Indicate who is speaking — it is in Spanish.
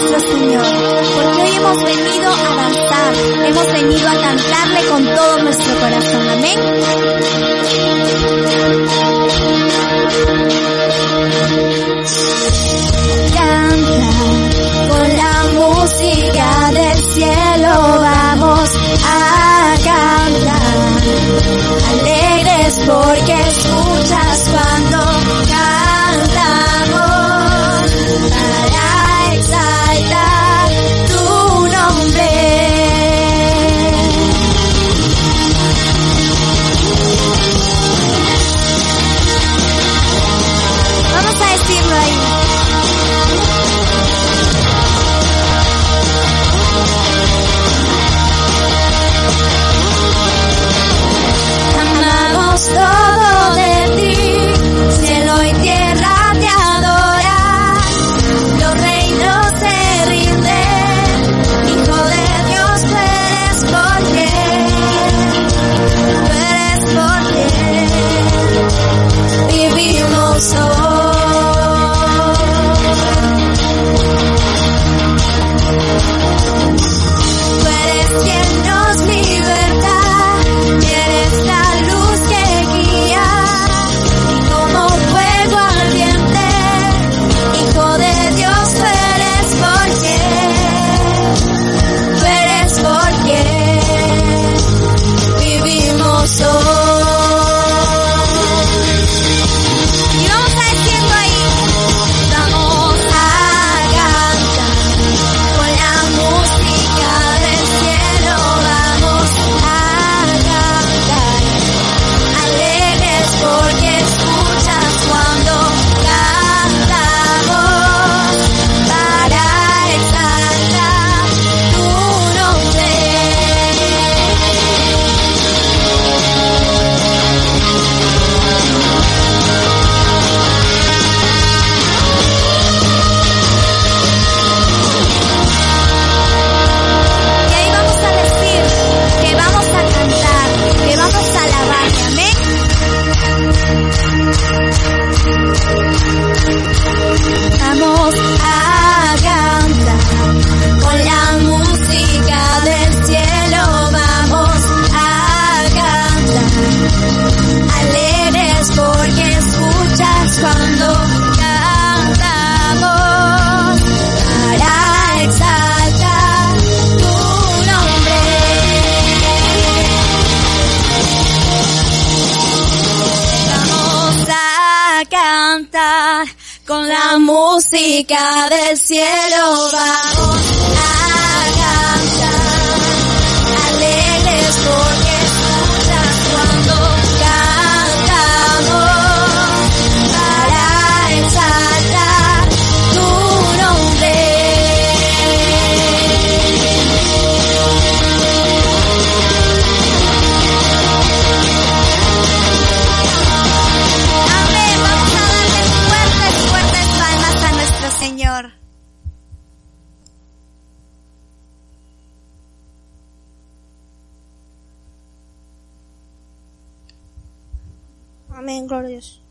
Speaker 1: nuestro Señor, porque hoy hemos venido a danzar, hemos venido a cantarle con todo nuestro corazón. Amén. puedes decirlo ahí. con la música del cielo. Vamos Amén,
Speaker 2: gloria a